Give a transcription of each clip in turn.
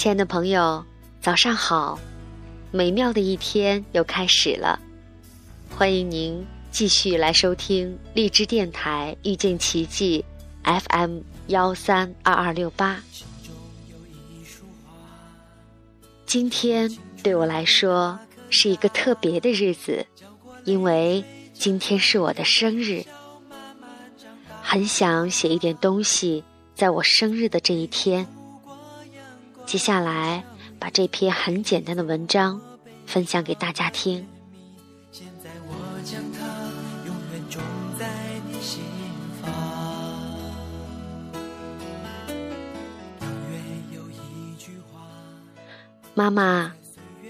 亲爱的朋友，早上好！美妙的一天又开始了，欢迎您继续来收听荔枝电台遇见奇迹 FM 幺三二二六八。今天对我来说是一个特别的日子，因为今天是我的生日，很想写一点东西，在我生日的这一天。接下来，把这篇很简单的文章分享给大家听。妈妈，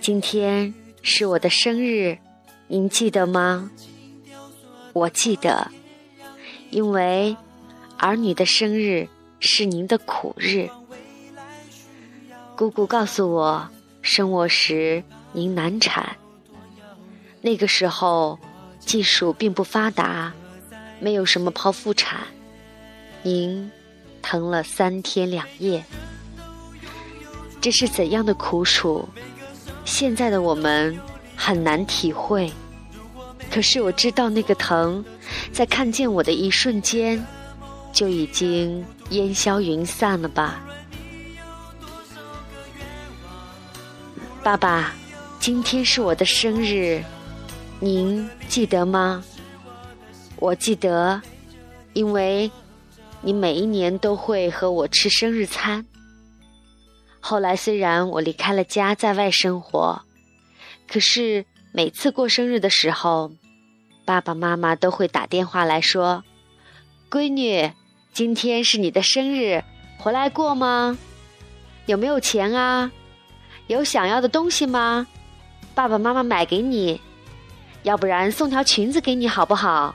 今天是我的生日，您记得吗？我记得，因为儿女的生日是您的苦日。姑姑告诉我，生我时您难产。那个时候技术并不发达，没有什么剖腹产。您疼了三天两夜，这是怎样的苦楚？现在的我们很难体会。可是我知道那个疼，在看见我的一瞬间，就已经烟消云散了吧。爸爸，今天是我的生日，您记得吗？我记得，因为你每一年都会和我吃生日餐。后来虽然我离开了家，在外生活，可是每次过生日的时候，爸爸妈妈都会打电话来说：“闺女，今天是你的生日，回来过吗？有没有钱啊？”有想要的东西吗？爸爸妈妈买给你，要不然送条裙子给你好不好？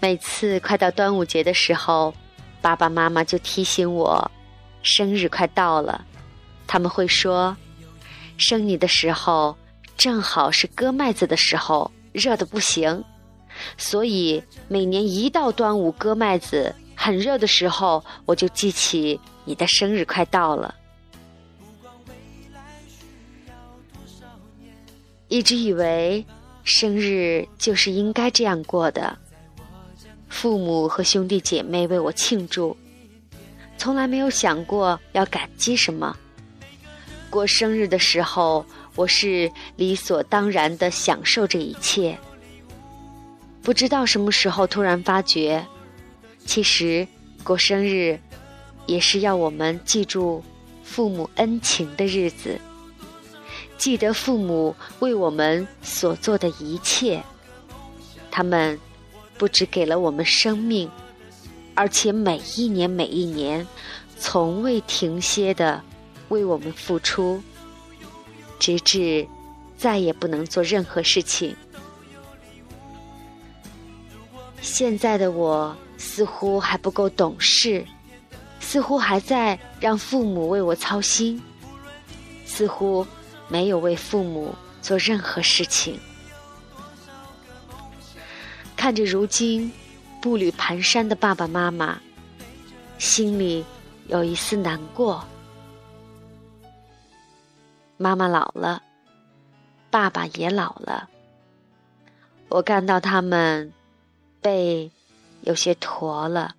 每次快到端午节的时候，爸爸妈妈就提醒我，生日快到了。他们会说，生你的时候正好是割麦子的时候，热的不行，所以每年一到端午割麦子很热的时候，我就记起你的生日快到了。一直以为生日就是应该这样过的，父母和兄弟姐妹为我庆祝，从来没有想过要感激什么。过生日的时候，我是理所当然的享受这一切。不知道什么时候突然发觉，其实过生日也是要我们记住父母恩情的日子。记得父母为我们所做的一切，他们不只给了我们生命，而且每一年每一年，从未停歇的为我们付出，直至再也不能做任何事情。现在的我似乎还不够懂事，似乎还在让父母为我操心，似乎。没有为父母做任何事情，看着如今步履蹒跚的爸爸妈妈，心里有一丝难过。妈妈老了，爸爸也老了，我看到他们背有些驼了，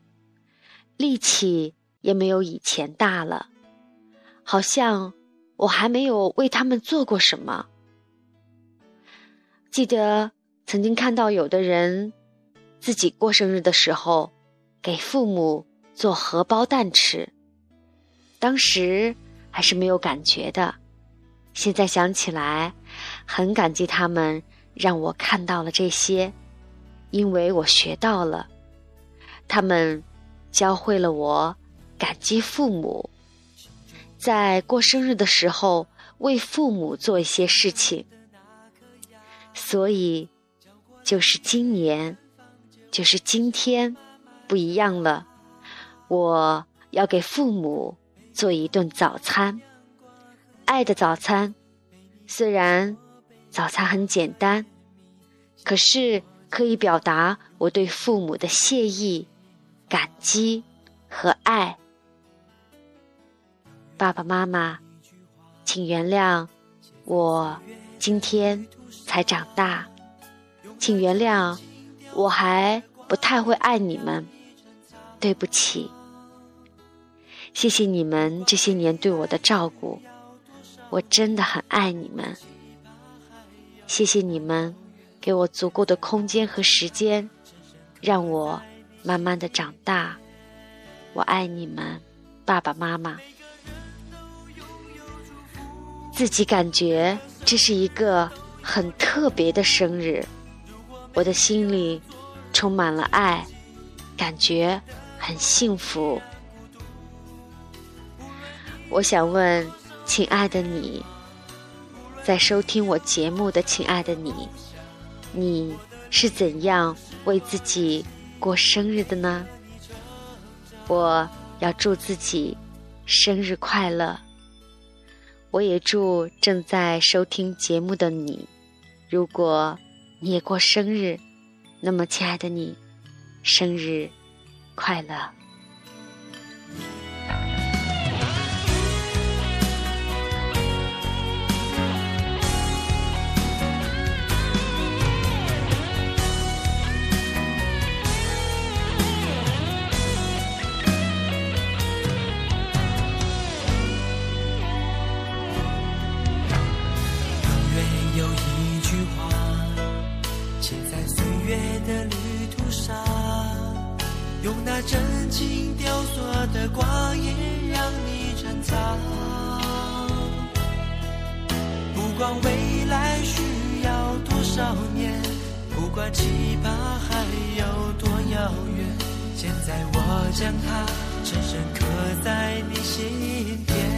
力气也没有以前大了，好像。我还没有为他们做过什么。记得曾经看到有的人自己过生日的时候，给父母做荷包蛋吃，当时还是没有感觉的。现在想起来，很感激他们让我看到了这些，因为我学到了，他们教会了我感激父母。在过生日的时候，为父母做一些事情，所以就是今年，就是今天，不一样了。我要给父母做一顿早餐，爱的早餐。虽然早餐很简单，可是可以表达我对父母的谢意、感激和爱。爸爸妈妈，请原谅我今天才长大，请原谅我还不太会爱你们，对不起。谢谢你们这些年对我的照顾，我真的很爱你们。谢谢你们给我足够的空间和时间，让我慢慢的长大。我爱你们，爸爸妈妈。自己感觉这是一个很特别的生日，我的心里充满了爱，感觉很幸福。我想问，亲爱的你，在收听我节目的亲爱的你，你是怎样为自己过生日的呢？我要祝自己生日快乐。我也祝正在收听节目的你，如果你也过生日，那么亲爱的你，生日快乐。用那真情雕琢的光阴，让你珍藏。不管未来需要多少年，不管期盼还有多遥远，现在我将它深深刻在你心田。